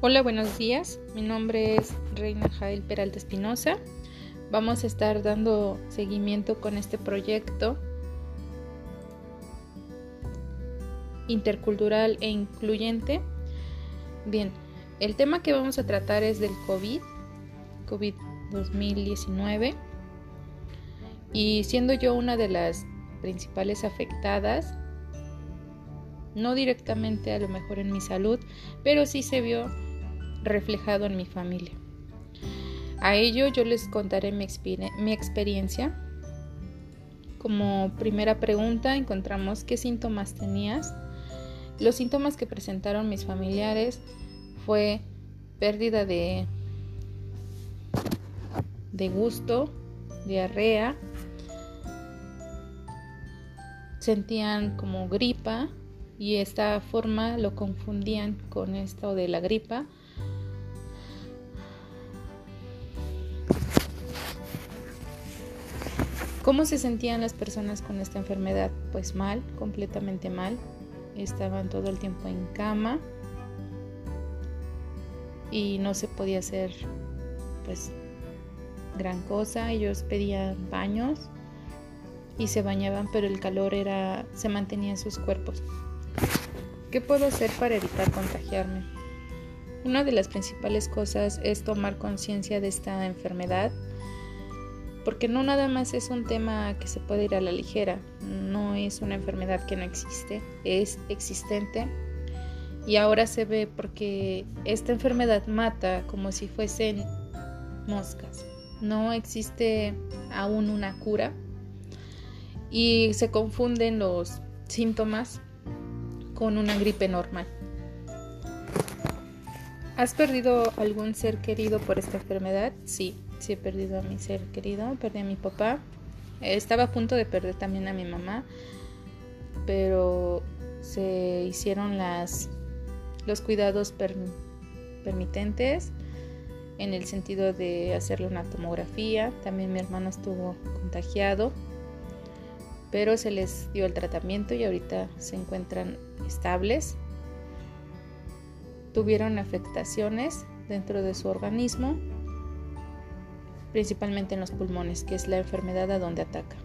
Hola, buenos días. Mi nombre es Reina Jael Peralta Espinosa. Vamos a estar dando seguimiento con este proyecto intercultural e incluyente. Bien, el tema que vamos a tratar es del COVID, COVID 2019. Y siendo yo una de las principales afectadas, no directamente a lo mejor en mi salud, pero sí se vio reflejado en mi familia. A ello yo les contaré mi, experiencia. Como primera pregunta encontramos qué síntomas tenías. Los síntomas que presentaron mis familiares fue pérdida de, de gusto, diarrea, sentían como gripa y esta forma lo confundían con esto de la gripa. ¿Cómo se sentían las personas con esta enfermedad? Pues mal, completamente mal. Estaban todo el tiempo en cama y no se podía hacer pues gran cosa. Ellos pedían baños y se bañaban, pero el calor era se mantenía en sus cuerpos. ¿Qué puedo hacer para evitar contagiarme? Una de las principales cosas es tomar conciencia de esta enfermedad, porque no nada más es un tema que se puede ir a la ligera, no es una enfermedad que no existe, es existente y ahora se ve porque esta enfermedad mata como si fuesen moscas. No existe aún una cura y se confunden los síntomas con una gripe normal. ¿Has perdido algún ser querido por esta enfermedad? Sí, sí he perdido a mi ser querido, perdí a mi papá. Estaba a punto de perder también a mi mamá, pero se hicieron las, los cuidados permitentes en el sentido de hacerle una tomografía. También mi hermano estuvo contagiado pero se les dio el tratamiento y ahorita se encuentran estables. Tuvieron afectaciones dentro de su organismo, principalmente en los pulmones, que es la enfermedad a donde ataca.